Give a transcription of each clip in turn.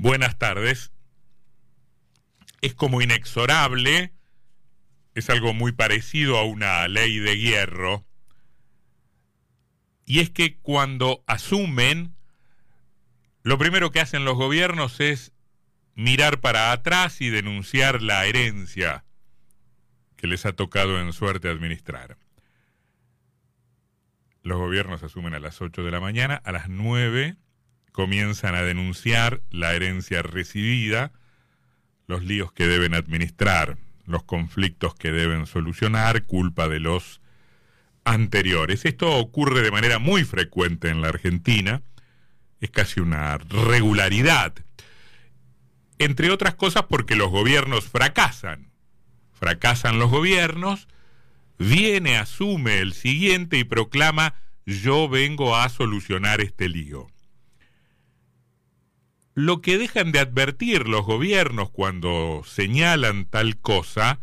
Buenas tardes. Es como inexorable, es algo muy parecido a una ley de hierro, y es que cuando asumen, lo primero que hacen los gobiernos es mirar para atrás y denunciar la herencia que les ha tocado en suerte administrar. Los gobiernos asumen a las 8 de la mañana, a las 9 comienzan a denunciar la herencia recibida, los líos que deben administrar, los conflictos que deben solucionar, culpa de los anteriores. Esto ocurre de manera muy frecuente en la Argentina, es casi una regularidad, entre otras cosas porque los gobiernos fracasan. Fracasan los gobiernos, viene, asume el siguiente y proclama yo vengo a solucionar este lío. Lo que dejan de advertir los gobiernos cuando señalan tal cosa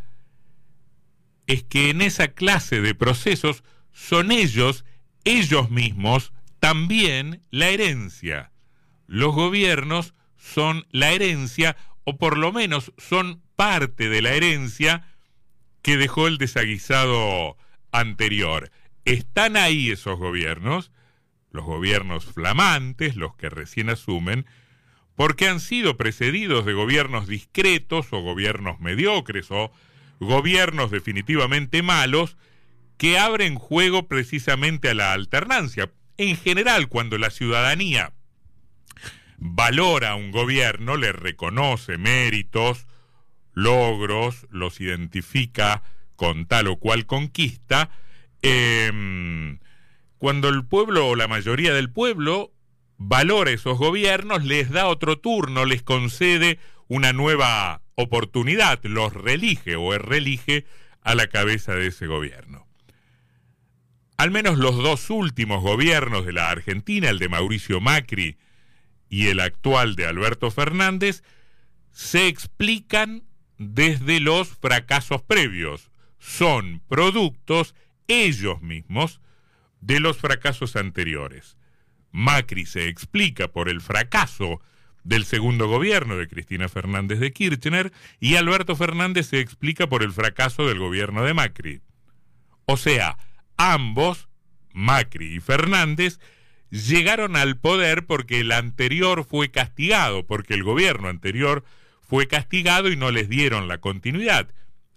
es que en esa clase de procesos son ellos, ellos mismos, también la herencia. Los gobiernos son la herencia, o por lo menos son parte de la herencia que dejó el desaguisado anterior. Están ahí esos gobiernos, los gobiernos flamantes, los que recién asumen, porque han sido precedidos de gobiernos discretos o gobiernos mediocres o gobiernos definitivamente malos que abren juego precisamente a la alternancia. En general, cuando la ciudadanía valora a un gobierno, le reconoce méritos, logros, los identifica con tal o cual conquista, em, cuando el pueblo o la mayoría del pueblo valora esos gobiernos, les da otro turno, les concede una nueva oportunidad, los relige o relige a la cabeza de ese gobierno. Al menos los dos últimos gobiernos de la Argentina, el de Mauricio Macri y el actual de Alberto Fernández, se explican desde los fracasos previos. Son productos ellos mismos de los fracasos anteriores. Macri se explica por el fracaso del segundo gobierno de Cristina Fernández de Kirchner y Alberto Fernández se explica por el fracaso del gobierno de Macri. O sea, ambos, Macri y Fernández, llegaron al poder porque el anterior fue castigado, porque el gobierno anterior fue castigado y no les dieron la continuidad,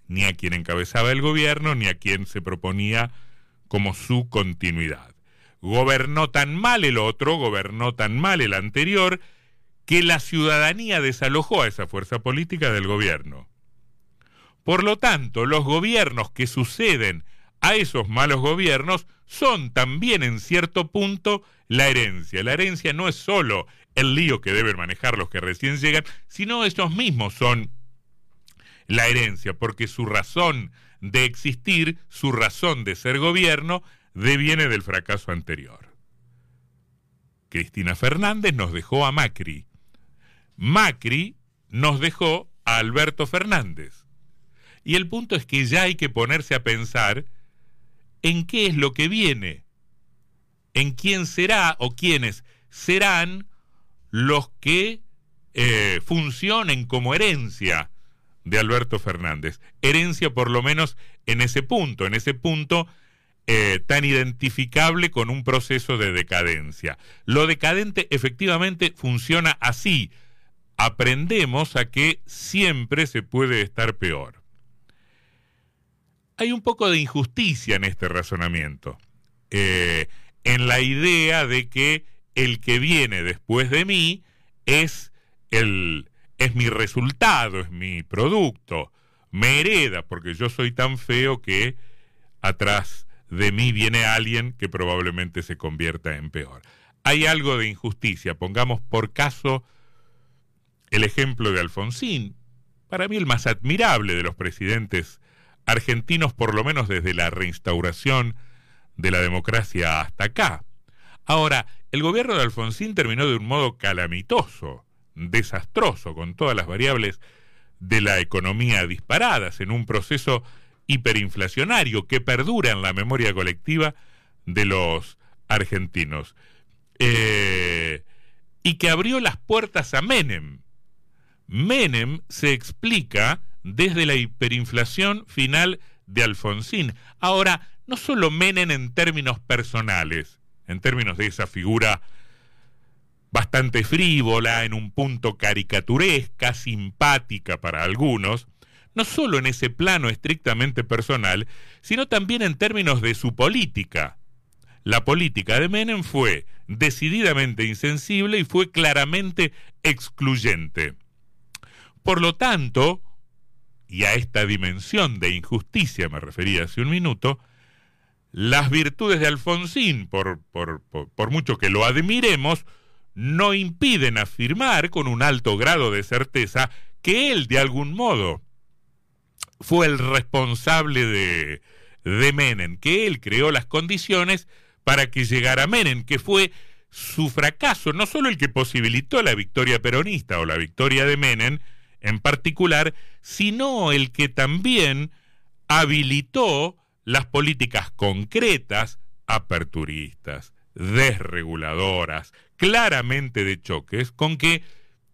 ni a quien encabezaba el gobierno, ni a quien se proponía como su continuidad gobernó tan mal el otro, gobernó tan mal el anterior, que la ciudadanía desalojó a esa fuerza política del gobierno. Por lo tanto, los gobiernos que suceden a esos malos gobiernos son también en cierto punto la herencia. La herencia no es solo el lío que deben manejar los que recién llegan, sino ellos mismos son la herencia, porque su razón de existir, su razón de ser gobierno, deviene del fracaso anterior. Cristina Fernández nos dejó a Macri. Macri nos dejó a Alberto Fernández. Y el punto es que ya hay que ponerse a pensar en qué es lo que viene, en quién será o quiénes serán los que eh, funcionen como herencia de Alberto Fernández. Herencia por lo menos en ese punto, en ese punto eh, tan identificable con un proceso de decadencia. Lo decadente efectivamente funciona así. Aprendemos a que siempre se puede estar peor. Hay un poco de injusticia en este razonamiento, eh, en la idea de que el que viene después de mí es el es mi resultado, es mi producto, me hereda porque yo soy tan feo que atrás de mí viene alguien que probablemente se convierta en peor. Hay algo de injusticia. Pongamos por caso el ejemplo de Alfonsín, para mí el más admirable de los presidentes argentinos, por lo menos desde la reinstauración de la democracia hasta acá. Ahora, el gobierno de Alfonsín terminó de un modo calamitoso, desastroso, con todas las variables de la economía disparadas, en un proceso hiperinflacionario que perdura en la memoria colectiva de los argentinos. Eh, y que abrió las puertas a Menem. Menem se explica desde la hiperinflación final de Alfonsín. Ahora, no solo Menem en términos personales, en términos de esa figura bastante frívola, en un punto caricaturesca, simpática para algunos, no solo en ese plano estrictamente personal, sino también en términos de su política. La política de Menem fue decididamente insensible y fue claramente excluyente. Por lo tanto, y a esta dimensión de injusticia me refería hace un minuto, las virtudes de Alfonsín, por, por, mucho que lo admiremos, no impiden afirmar con un alto grado de certeza que él, de algún modo, fue el responsable de, de Menem, que él creó las condiciones para que llegara Menem, que fue su fracaso, no solo el que posibilitó la victoria peronista o la victoria de Menem, en particular, sino el que también habilitó las políticas concretas, aperturistas, desreguladoras, claramente de choques, con que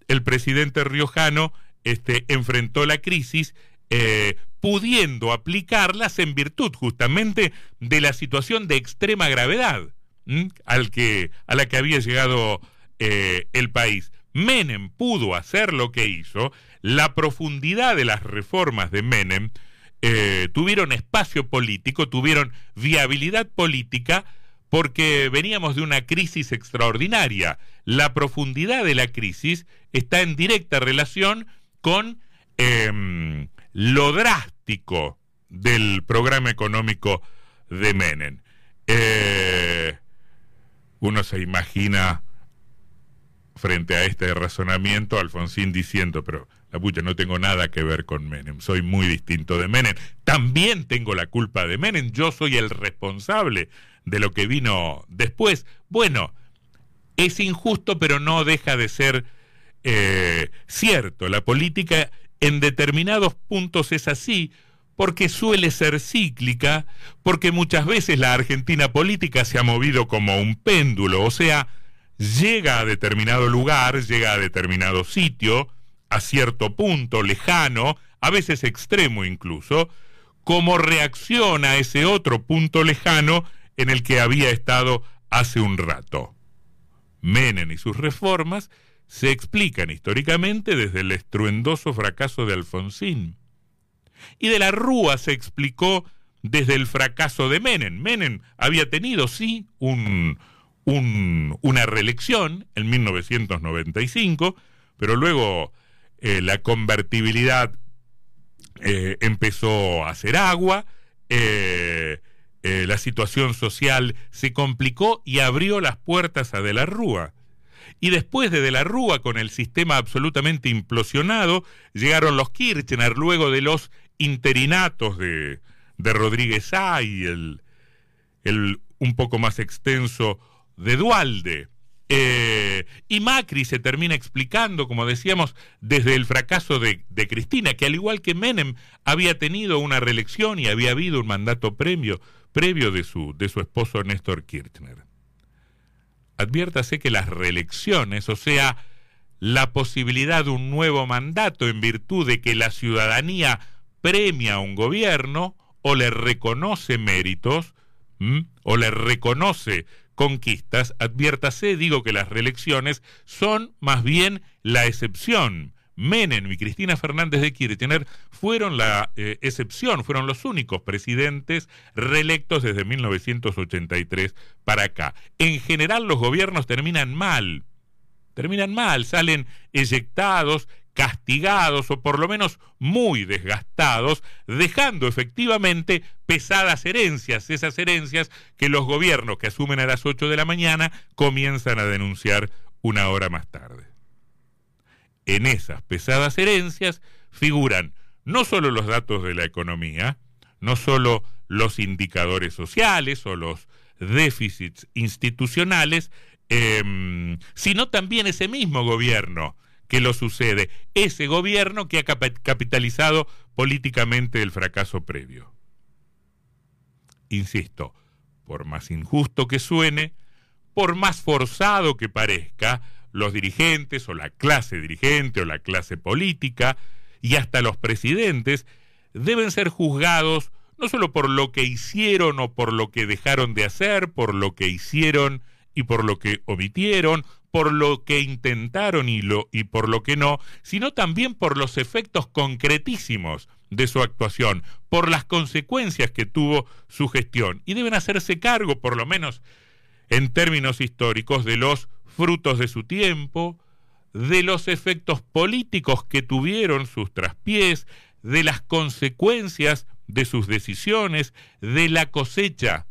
el presidente riojano este, enfrentó la crisis eh, pudiendo aplicarlas en virtud justamente de la situación de extrema gravedad al que, a la que había llegado eh, el país. Menem pudo hacer lo que hizo la profundidad de las reformas de Menem eh, tuvieron espacio político, tuvieron viabilidad política, porque veníamos de una crisis extraordinaria. La profundidad de la crisis está en directa relación con em, lo drástico del programa económico de Menem. Eh, uno se imagina frente a este razonamiento Alfonsín diciendo, pero la pucha, no tengo nada que ver con Menem, soy muy distinto de Menem. También tengo la culpa de Menem, yo soy el responsable de lo que vino después. Bueno, es injusto, pero no deja de ser eh, cierto. La política en determinados puntos es así, porque suele ser cíclica, porque muchas veces la Argentina política se ha movido como un péndulo, o sea, llega a determinado lugar, llega a determinado sitio, a cierto punto lejano, a veces extremo incluso, como reacciona a ese otro punto lejano en el que había estado hace un rato. Menem y sus reformas se explican históricamente desde el estruendoso fracaso de Alfonsín. Y de la Rúa se explicó desde el fracaso de Menem. Menem había tenido, sí, un, una reelección en 1995, pero luego eh, la convertibilidad eh, empezó a hacer agua, eh, la situación social se complicó y abrió las puertas a De la Rúa. Y después de De la Rúa, con el sistema absolutamente implosionado, llegaron los Kirchner, luego de los interinatos de, de Rodríguez A el, un poco más extenso de Dualde. Eh, y Macri se termina explicando, como decíamos, desde el fracaso de, Cristina, que al igual que Menem había tenido una reelección y había habido un mandato previo, previo de, su, de su esposo Néstor Kirchner. Adviértase que las reelecciones, o sea, la posibilidad de un nuevo mandato en virtud de que la ciudadanía premia a un gobierno o le reconoce méritos o le reconoce conquistas, adviértase, digo que las reelecciones son más bien la excepción. Menem y Cristina Fernández de Kirchner fueron la eh, excepción, fueron los únicos presidentes reelectos desde 1983 para acá. En general los gobiernos terminan mal, terminan mal, salen eyectados, castigados o por lo menos muy desgastados, dejando efectivamente pesadas herencias, esas herencias que los gobiernos que asumen a las 8 de la mañana comienzan a denunciar una hora más tarde. En esas pesadas herencias figuran no solo los datos de la economía, no solo los indicadores sociales o los déficits institucionales, em, sino también ese mismo gobierno que lo sucede, ese gobierno que ha capitalizado políticamente el fracaso previo. Insisto, por más injusto que suene, por más forzado que parezca, los dirigentes o la clase dirigente o la clase política y hasta los presidentes deben ser juzgados no solo por lo que hicieron o por lo que dejaron de hacer, por lo que hicieron y por lo que omitieron, por lo que intentaron y, lo, y por lo que no, sino también por los efectos concretísimos de su actuación, por las consecuencias que tuvo su gestión. Y deben hacerse cargo, por lo menos en términos históricos, de los frutos de su tiempo, de los efectos políticos que tuvieron sus traspiés, de las consecuencias de sus decisiones, de la cosecha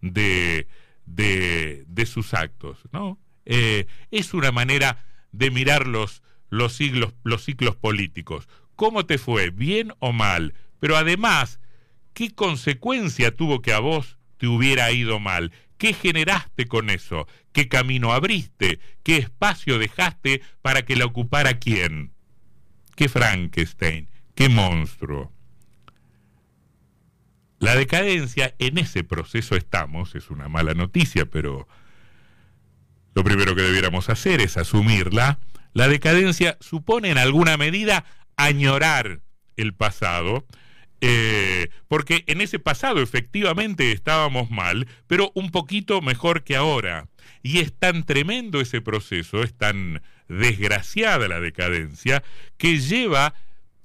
de, de, sus actos. ¿no? Eh, es una manera de mirar los, los, siglos, los ciclos políticos. ¿Cómo te fue? ¿Bien o mal? Pero además, ¿qué consecuencia tuvo que a vos te hubiera ido mal? ¿Qué generaste con eso? ¿Qué camino abriste? ¿Qué espacio dejaste para que la ocupara quién? ¿Qué Frankenstein? ¿Qué monstruo? La decadencia, en ese proceso estamos, es una mala noticia, pero lo primero que debiéramos hacer es asumirla. La decadencia supone en alguna medida añorar el pasado, eh, porque en ese pasado efectivamente estábamos mal, pero un poquito mejor que ahora. Y es tan tremendo ese proceso, es tan desgraciada la decadencia, que lleva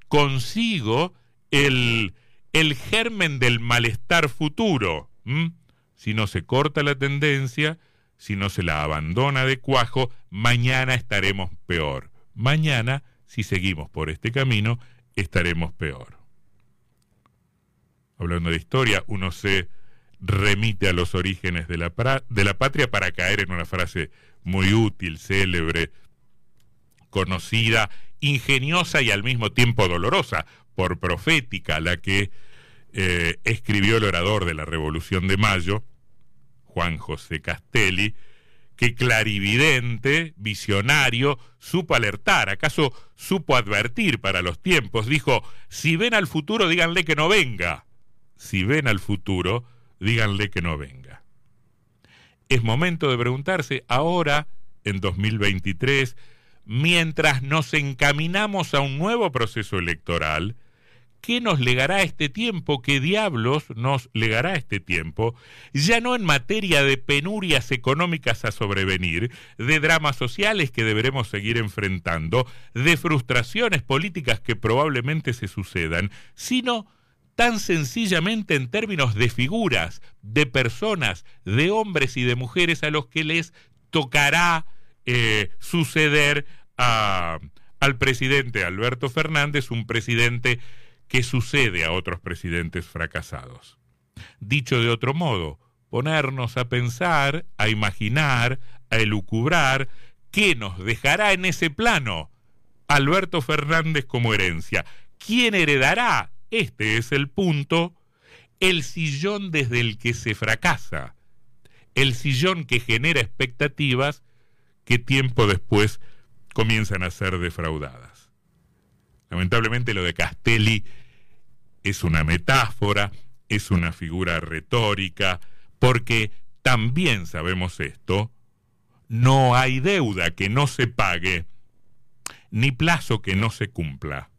consigo el el germen del malestar futuro. Si no se corta la tendencia, si no se la abandona de cuajo, mañana estaremos peor. Mañana, si seguimos por este camino, estaremos peor. Hablando de historia, uno se remite a los orígenes de la, de la patria para caer en una frase muy útil, célebre, conocida, ingeniosa y al mismo tiempo dolorosa por profética, la que eh, escribió el orador de la Revolución de Mayo, Juan José Castelli, que clarividente, visionario, supo alertar, acaso supo advertir para los tiempos, dijo, si ven al futuro, díganle que no venga. Si ven al futuro, díganle que no venga. Es momento de preguntarse ahora, en 2023, mientras nos encaminamos a un nuevo proceso electoral, ¿qué nos legará este tiempo? ¿Qué diablos nos legará este tiempo? Ya no en materia de penurias económicas a sobrevenir, de dramas sociales que deberemos seguir enfrentando, de frustraciones políticas que probablemente se sucedan, sino tan sencillamente en términos de figuras, de personas, de hombres y de mujeres a los que les tocará eh, suceder al presidente Alberto Fernández, un presidente que sucede a otros presidentes fracasados. Dicho de otro modo, ponernos a pensar, a imaginar, a elucubrar qué nos dejará en ese plano Alberto Fernández como herencia. ¿Quién heredará? Este es el punto. El sillón desde el que se fracasa. El sillón que genera expectativas que tiempo después comienzan a ser defraudadas. Lamentablemente lo de Castelli es una metáfora, es una figura retórica, porque también sabemos esto, no hay deuda que no se pague, ni plazo que no se cumpla.